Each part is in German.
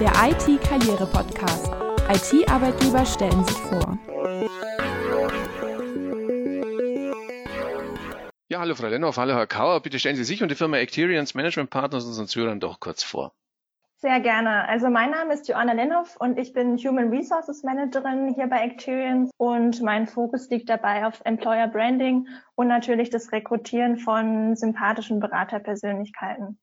Der IT-Karriere-Podcast. IT-Arbeitgeber stellen sich vor. Ja, hallo Frau Lennoff, hallo Herr Kauer. Bitte stellen Sie sich und die Firma Acterians Management Partners unseren Zuhörern doch kurz vor. Sehr gerne. Also mein Name ist Joanna Lennoff und ich bin Human Resources Managerin hier bei Acterians und mein Fokus liegt dabei auf Employer Branding und natürlich das Rekrutieren von sympathischen Beraterpersönlichkeiten.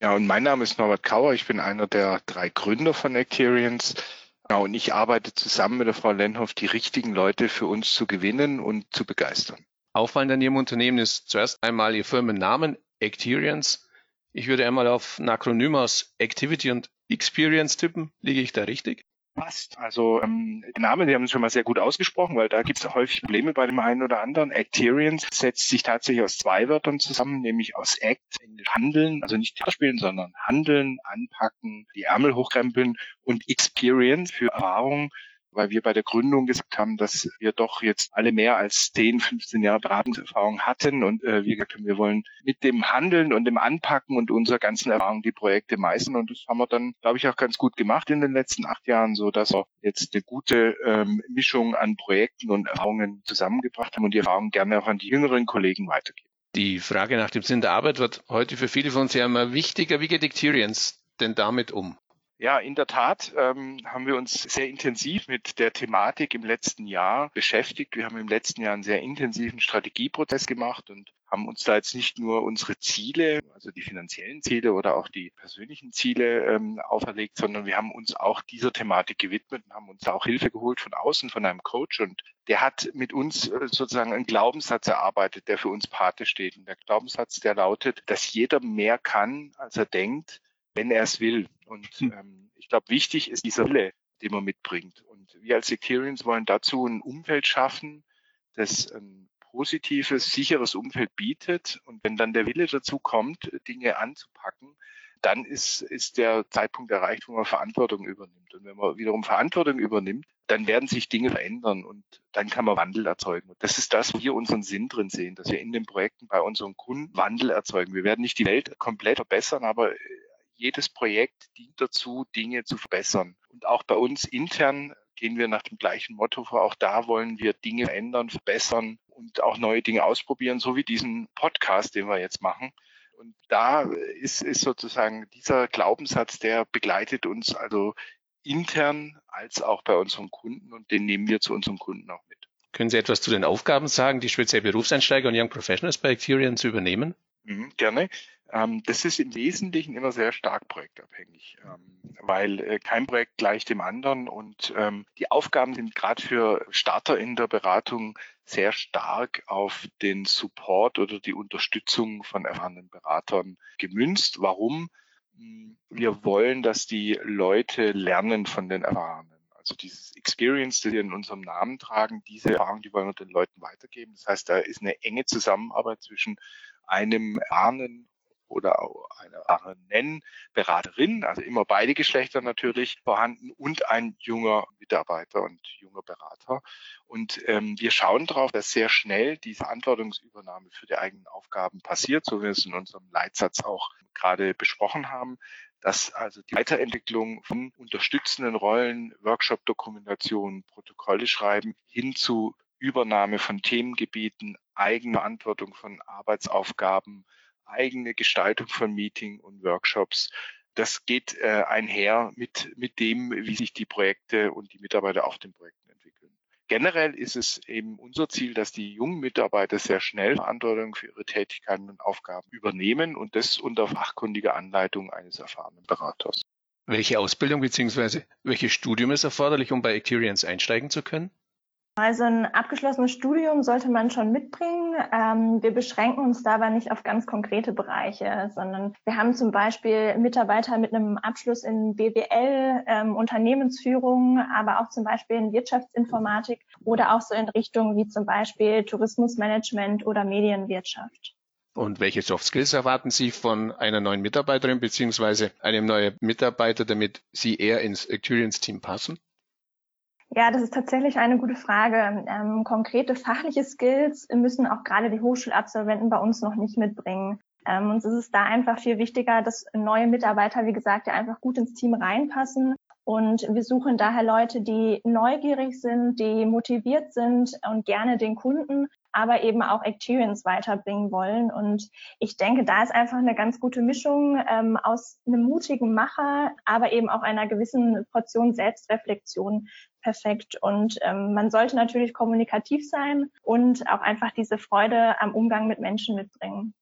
Ja, und mein Name ist Norbert Kauer. Ich bin einer der drei Gründer von Acterians. Ja, und ich arbeite zusammen mit der Frau Lenhoff, die richtigen Leute für uns zu gewinnen und zu begeistern. Auffallend an Ihrem Unternehmen ist zuerst einmal Ihr Firmennamen, Acterians. Ich würde einmal auf ein Akronym aus Activity und Experience tippen. Liege ich da richtig? Passt. Also ähm, der Name, die haben es schon mal sehr gut ausgesprochen, weil da gibt es häufig Probleme bei dem einen oder anderen. Acterians setzt sich tatsächlich aus zwei Wörtern zusammen, nämlich aus Act, Handeln, also nicht spielen, sondern Handeln, Anpacken, die Ärmel hochkrempeln und Experience für Erfahrung weil wir bei der Gründung gesagt haben, dass wir doch jetzt alle mehr als 10, 15 Jahre Beratungserfahrung hatten und äh, wir gesagt haben, wir wollen mit dem Handeln und dem Anpacken und unserer ganzen Erfahrung die Projekte meistern und das haben wir dann, glaube ich, auch ganz gut gemacht in den letzten acht Jahren, so dass wir jetzt eine gute ähm, Mischung an Projekten und Erfahrungen zusammengebracht haben und die Erfahrungen gerne auch an die jüngeren Kollegen weitergeben. Die Frage nach dem Sinn der Arbeit wird heute für viele von uns ja immer wichtiger. Wie geht Experience denn damit um? Ja, in der Tat ähm, haben wir uns sehr intensiv mit der Thematik im letzten Jahr beschäftigt. Wir haben im letzten Jahr einen sehr intensiven Strategieprozess gemacht und haben uns da jetzt nicht nur unsere Ziele, also die finanziellen Ziele oder auch die persönlichen Ziele ähm, auferlegt, sondern wir haben uns auch dieser Thematik gewidmet und haben uns auch Hilfe geholt von außen, von einem Coach und der hat mit uns äh, sozusagen einen Glaubenssatz erarbeitet, der für uns Pate steht. Und der Glaubenssatz, der lautet, dass jeder mehr kann, als er denkt, wenn er es will. Und hm. ähm, ich glaube, wichtig ist dieser Wille, den man mitbringt. Und wir als Sectarians wollen dazu ein Umfeld schaffen, das ein positives, sicheres Umfeld bietet. Und wenn dann der Wille dazu kommt, Dinge anzupacken, dann ist, ist der Zeitpunkt erreicht, wo man Verantwortung übernimmt. Und wenn man wiederum Verantwortung übernimmt, dann werden sich Dinge verändern und dann kann man Wandel erzeugen. Und das ist das, wo wir unseren Sinn drin sehen, dass wir in den Projekten bei unseren Kunden Wandel erzeugen. Wir werden nicht die Welt komplett verbessern, aber jedes Projekt dient dazu, Dinge zu verbessern. Und auch bei uns intern gehen wir nach dem gleichen Motto vor. Auch da wollen wir Dinge ändern, verbessern und auch neue Dinge ausprobieren, so wie diesen Podcast, den wir jetzt machen. Und da ist, ist sozusagen dieser Glaubenssatz, der begleitet uns also intern als auch bei unseren Kunden und den nehmen wir zu unseren Kunden auch mit. Können Sie etwas zu den Aufgaben sagen, die speziell Berufseinsteiger und Young Professionals bei Acterian zu übernehmen? Mhm, gerne. Ähm, das ist im Wesentlichen immer sehr stark projektabhängig, ähm, weil äh, kein Projekt gleicht dem anderen und ähm, die Aufgaben sind gerade für Starter in der Beratung sehr stark auf den Support oder die Unterstützung von erfahrenen Beratern gemünzt. Warum? Hm, wir wollen, dass die Leute lernen von den Erfahrenen. Also dieses Experience, das wir in unserem Namen tragen, diese Erfahrung, die wollen wir den Leuten weitergeben. Das heißt, da ist eine enge Zusammenarbeit zwischen einem erfahrenen oder auch eine nennen Beraterin, also immer beide Geschlechter natürlich vorhanden und ein junger Mitarbeiter und junger Berater. Und ähm, wir schauen darauf, dass sehr schnell die Verantwortungsübernahme für die eigenen Aufgaben passiert, so wie wir es in unserem Leitsatz auch gerade besprochen haben dass also die Weiterentwicklung von unterstützenden Rollen, Workshop-Dokumentation, Protokolle schreiben hin zu Übernahme von Themengebieten, Eigenverantwortung von Arbeitsaufgaben, eigene Gestaltung von Meeting und Workshops. Das geht äh, einher mit, mit dem, wie sich die Projekte und die Mitarbeiter auf den Projekten entwickeln. Generell ist es eben unser Ziel, dass die jungen Mitarbeiter sehr schnell Verantwortung für ihre Tätigkeiten und Aufgaben übernehmen und das unter fachkundiger Anleitung eines erfahrenen Beraters. Welche Ausbildung bzw. welches Studium ist erforderlich, um bei Acterians einsteigen zu können? Also ein abgeschlossenes Studium sollte man schon mitbringen. Ähm, wir beschränken uns dabei nicht auf ganz konkrete Bereiche, sondern wir haben zum Beispiel Mitarbeiter mit einem Abschluss in BWL, ähm, Unternehmensführung, aber auch zum Beispiel in Wirtschaftsinformatik oder auch so in Richtungen wie zum Beispiel Tourismusmanagement oder Medienwirtschaft. Und welche Soft Skills erwarten Sie von einer neuen Mitarbeiterin beziehungsweise einem neuen Mitarbeiter, damit Sie eher ins Experience-Team passen? Ja, das ist tatsächlich eine gute Frage. Ähm, konkrete fachliche Skills müssen auch gerade die Hochschulabsolventen bei uns noch nicht mitbringen. Ähm, uns ist es da einfach viel wichtiger, dass neue Mitarbeiter, wie gesagt, ja einfach gut ins Team reinpassen. Und wir suchen daher Leute, die neugierig sind, die motiviert sind und gerne den Kunden, aber eben auch Experience weiterbringen wollen. Und ich denke, da ist einfach eine ganz gute Mischung ähm, aus einem mutigen Macher, aber eben auch einer gewissen Portion Selbstreflexion perfekt. Und ähm, man sollte natürlich kommunikativ sein und auch einfach diese Freude am Umgang mit Menschen mitbringen.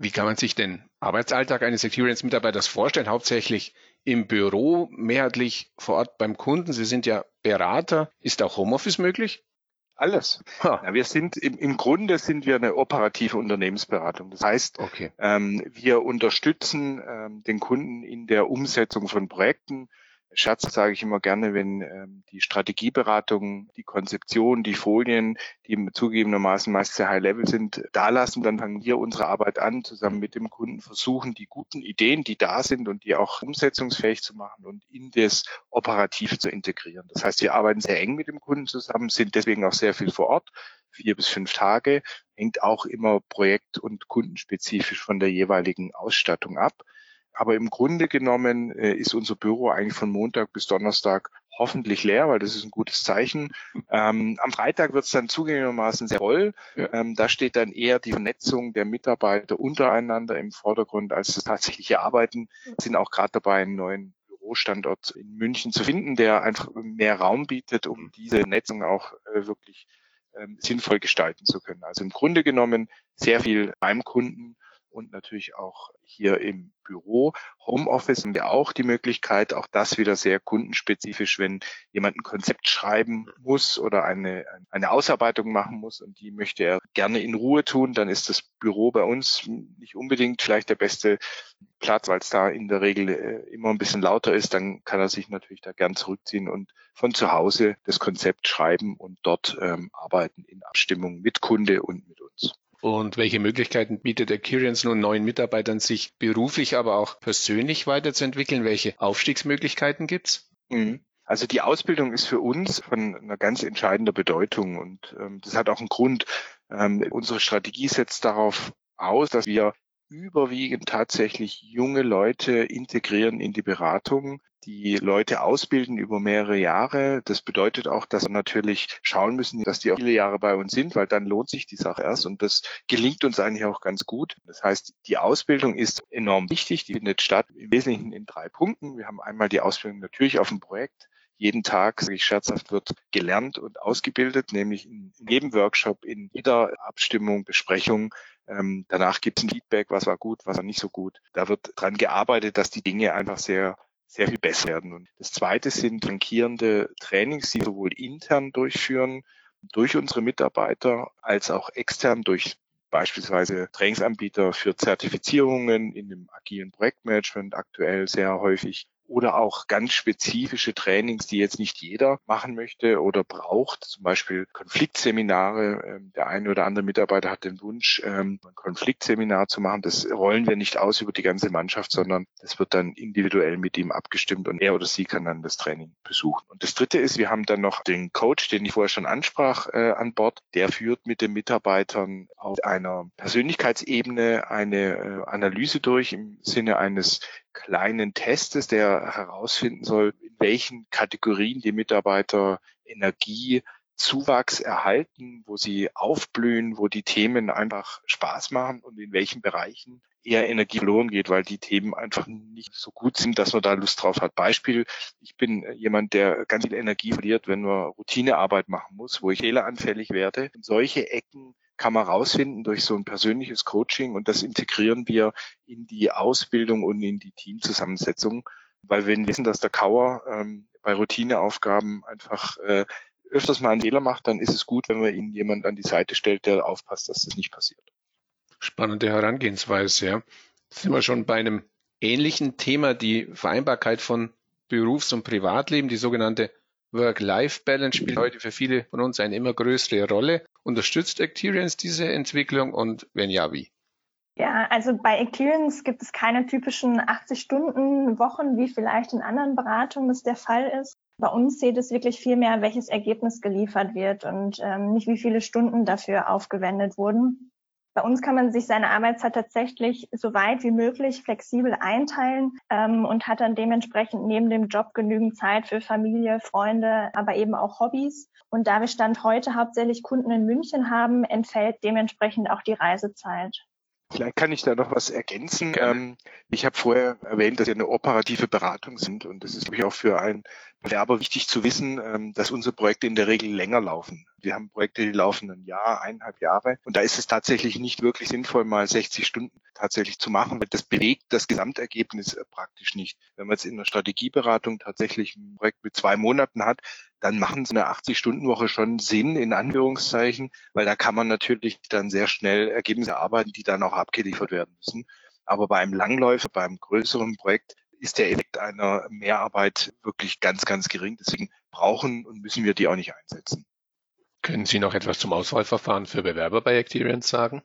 Wie kann man sich den Arbeitsalltag eines Experience-Mitarbeiters vorstellen? Hauptsächlich im Büro, mehrheitlich vor Ort beim Kunden. Sie sind ja Berater. Ist auch Homeoffice möglich? Alles. Ja, wir sind im, im Grunde sind wir eine operative Unternehmensberatung. Das heißt, okay. ähm, wir unterstützen ähm, den Kunden in der Umsetzung von Projekten. Scherz sage ich immer gerne, wenn ähm, die Strategieberatung, die Konzeption, die Folien, die zugegebenermaßen meist sehr high level sind, da lassen, dann fangen wir unsere Arbeit an, zusammen mit dem Kunden versuchen, die guten Ideen, die da sind und die auch umsetzungsfähig zu machen und in das Operative zu integrieren. Das heißt, wir arbeiten sehr eng mit dem Kunden zusammen, sind deswegen auch sehr viel vor Ort, vier bis fünf Tage, hängt auch immer projekt- und kundenspezifisch von der jeweiligen Ausstattung ab. Aber im Grunde genommen äh, ist unser Büro eigentlich von Montag bis Donnerstag hoffentlich leer, weil das ist ein gutes Zeichen. Ähm, am Freitag wird es dann zugänglichermaßen sehr voll. Ähm, da steht dann eher die Vernetzung der Mitarbeiter untereinander im Vordergrund als das tatsächliche Arbeiten. Sind auch gerade dabei, einen neuen Bürostandort in München zu finden, der einfach mehr Raum bietet, um diese Netzung auch äh, wirklich ähm, sinnvoll gestalten zu können. Also im Grunde genommen sehr viel beim Kunden und natürlich auch hier im Büro. Homeoffice haben wir auch die Möglichkeit, auch das wieder sehr kundenspezifisch, wenn jemand ein Konzept schreiben muss oder eine, eine Ausarbeitung machen muss und die möchte er gerne in Ruhe tun, dann ist das Büro bei uns nicht unbedingt vielleicht der beste Platz, weil es da in der Regel äh, immer ein bisschen lauter ist, dann kann er sich natürlich da gern zurückziehen und von zu Hause das Konzept schreiben und dort ähm, arbeiten in Abstimmung mit Kunde und mit uns. Und welche Möglichkeiten bietet Experience nun neuen Mitarbeitern, sich beruflich, aber auch persönlich weiterzuentwickeln? Welche Aufstiegsmöglichkeiten gibt's? Mhm. Also die Ausbildung ist für uns von einer ganz entscheidender Bedeutung und ähm, das hat auch einen Grund. Ähm, unsere Strategie setzt darauf aus, dass wir überwiegend tatsächlich junge Leute integrieren in die Beratung, die Leute ausbilden über mehrere Jahre. Das bedeutet auch, dass wir natürlich schauen müssen, dass die auch viele Jahre bei uns sind, weil dann lohnt sich die Sache erst und das gelingt uns eigentlich auch ganz gut. Das heißt, die Ausbildung ist enorm wichtig. Die findet statt im Wesentlichen in drei Punkten. Wir haben einmal die Ausbildung natürlich auf dem Projekt jeden Tag, sage ich scherzhaft, wird gelernt und ausgebildet, nämlich in jedem Workshop, in jeder Abstimmung, Besprechung. Ähm, danach gibt es ein Feedback, was war gut, was war nicht so gut. Da wird dran gearbeitet, dass die Dinge einfach sehr sehr viel besser werden. Und das zweite sind flankierende Trainings, die sowohl intern durchführen, durch unsere Mitarbeiter, als auch extern durch beispielsweise Trainingsanbieter für Zertifizierungen in dem agilen Projektmanagement aktuell sehr häufig oder auch ganz spezifische Trainings, die jetzt nicht jeder machen möchte oder braucht, zum Beispiel Konfliktseminare. Ähm, der eine oder andere Mitarbeiter hat den Wunsch, ähm, ein Konfliktseminar zu machen. Das rollen wir nicht aus über die ganze Mannschaft, sondern das wird dann individuell mit ihm abgestimmt und er oder sie kann dann das Training besuchen. Und das dritte ist, wir haben dann noch den Coach, den ich vorher schon ansprach, äh, an Bord. Der führt mit den Mitarbeitern auf einer Persönlichkeitsebene eine äh, Analyse durch im Sinne eines kleinen Testes, der herausfinden soll, in welchen Kategorien die Mitarbeiter Energiezuwachs erhalten, wo sie aufblühen, wo die Themen einfach Spaß machen und in welchen Bereichen eher Energie verloren geht, weil die Themen einfach nicht so gut sind, dass man da Lust drauf hat. Beispiel, ich bin jemand, der ganz viel Energie verliert, wenn man Routinearbeit machen muss, wo ich fehleranfällig werde. Und solche Ecken kann man rausfinden durch so ein persönliches Coaching und das integrieren wir in die Ausbildung und in die Teamzusammensetzung, weil wir wissen, dass der Kauer ähm, bei Routineaufgaben einfach äh, öfters mal einen Fehler macht, dann ist es gut, wenn man ihn jemand an die Seite stellt, der aufpasst, dass das nicht passiert. Spannende Herangehensweise, ja. sind wir schon bei einem ähnlichen Thema, die Vereinbarkeit von Berufs- und Privatleben, die sogenannte Work-Life-Balance spielt heute für viele von uns eine immer größere Rolle. Unterstützt Acterians diese Entwicklung und wenn ja, wie? Ja, also bei Acterians gibt es keine typischen 80-Stunden-Wochen, wie vielleicht in anderen Beratungen das der Fall ist. Bei uns zählt es wirklich viel mehr, welches Ergebnis geliefert wird und ähm, nicht wie viele Stunden dafür aufgewendet wurden. Bei uns kann man sich seine Arbeitszeit tatsächlich so weit wie möglich flexibel einteilen ähm, und hat dann dementsprechend neben dem Job genügend Zeit für Familie, Freunde, aber eben auch Hobbys. Und da wir Stand heute hauptsächlich Kunden in München haben, entfällt dementsprechend auch die Reisezeit. Vielleicht kann ich da noch was ergänzen. Ähm, ich habe vorher erwähnt, dass wir eine operative Beratung sind und das ist glaube ich auch für einen Bewerber wichtig zu wissen, ähm, dass unsere Projekte in der Regel länger laufen. Wir haben Projekte, die laufen ein Jahr, eineinhalb Jahre und da ist es tatsächlich nicht wirklich sinnvoll, mal 60 Stunden tatsächlich zu machen, weil das bewegt das Gesamtergebnis äh, praktisch nicht. Wenn man jetzt in der Strategieberatung tatsächlich ein Projekt mit zwei Monaten hat, dann machen so eine 80-Stunden-Woche schon Sinn, in Anführungszeichen, weil da kann man natürlich dann sehr schnell Ergebnisse erarbeiten, die dann auch abgeliefert werden müssen. Aber bei einem Langläufer, beim größeren Projekt ist der Effekt einer Mehrarbeit wirklich ganz, ganz gering. Deswegen brauchen und müssen wir die auch nicht einsetzen. Können Sie noch etwas zum Auswahlverfahren für Bewerber bei Acterians sagen?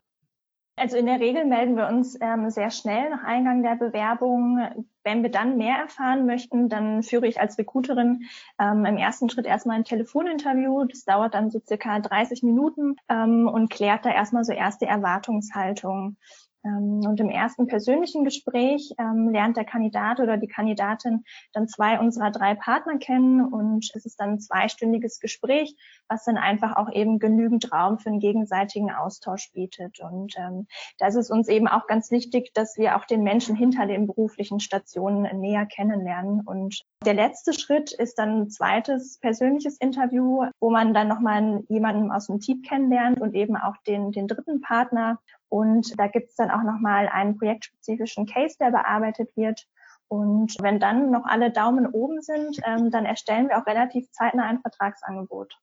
Also in der Regel melden wir uns ähm, sehr schnell nach Eingang der Bewerbung. Wenn wir dann mehr erfahren möchten, dann führe ich als Recruiterin ähm, im ersten Schritt erstmal ein Telefoninterview. Das dauert dann so circa 30 Minuten ähm, und klärt da erstmal so erste Erwartungshaltung. Ähm, und im ersten persönlichen Gespräch ähm, lernt der Kandidat oder die Kandidatin dann zwei unserer drei Partner kennen und es ist dann ein zweistündiges Gespräch, was dann einfach auch eben genügend Raum für einen gegenseitigen Austausch bietet. Und ähm, da ist es uns eben auch ganz wichtig, dass wir auch den Menschen hinter den beruflichen Stationen näher kennenlernen. Und der letzte Schritt ist dann ein zweites persönliches Interview, wo man dann nochmal jemanden aus dem Team kennenlernt und eben auch den, den dritten Partner. Und da gibt es dann auch nochmal einen projektspezifischen Case, der bearbeitet wird. Und wenn dann noch alle Daumen oben sind, ähm, dann erstellen wir auch relativ zeitnah ein Vertragsangebot.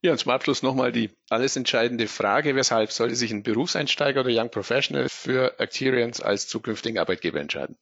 Ja, und zum Abschluss nochmal die alles entscheidende Frage. Weshalb sollte sich ein Berufseinsteiger oder Young Professional für Acterians als zukünftigen Arbeitgeber entscheiden?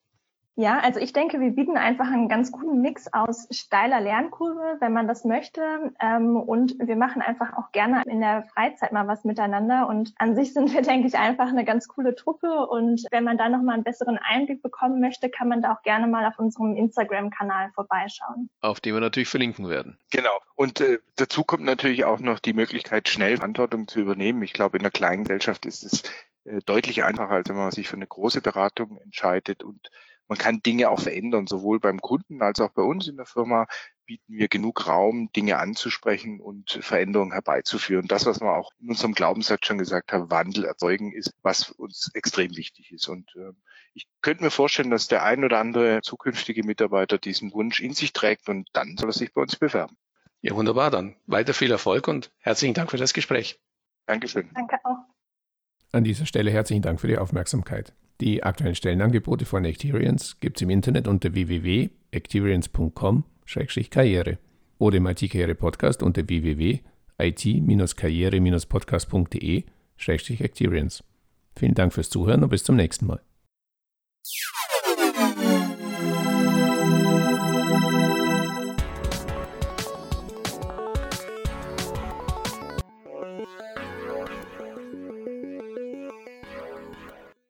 Ja, also ich denke, wir bieten einfach einen ganz guten Mix aus steiler Lernkurve, wenn man das möchte. Ähm, und wir machen einfach auch gerne in der Freizeit mal was miteinander. Und an sich sind wir, denke ich, einfach eine ganz coole Truppe. Und wenn man da nochmal einen besseren Einblick bekommen möchte, kann man da auch gerne mal auf unserem Instagram-Kanal vorbeischauen. Auf dem wir natürlich verlinken werden. Genau. Und äh, dazu kommt natürlich auch noch die Möglichkeit, schnell Verantwortung zu übernehmen. Ich glaube, in einer kleinen Gesellschaft ist es äh, deutlich einfacher, als wenn man sich für eine große Beratung entscheidet und man kann Dinge auch verändern, sowohl beim Kunden als auch bei uns in der Firma bieten wir genug Raum, Dinge anzusprechen und Veränderungen herbeizuführen. Das, was wir auch in unserem Glaubenssatz schon gesagt haben, Wandel erzeugen, ist, was uns extrem wichtig ist. Und äh, ich könnte mir vorstellen, dass der ein oder andere zukünftige Mitarbeiter diesen Wunsch in sich trägt und dann soll er sich bei uns bewerben. Ja, wunderbar. Dann weiter viel Erfolg und herzlichen Dank für das Gespräch. Dankeschön. Danke auch. An dieser Stelle herzlichen Dank für die Aufmerksamkeit. Die aktuellen Stellenangebote von Acterians gibt es im Internet unter www.acterians.com-karriere oder im IT-Karriere-Podcast unter www.it-karriere-podcast.de-acterians. Vielen Dank fürs Zuhören und bis zum nächsten Mal.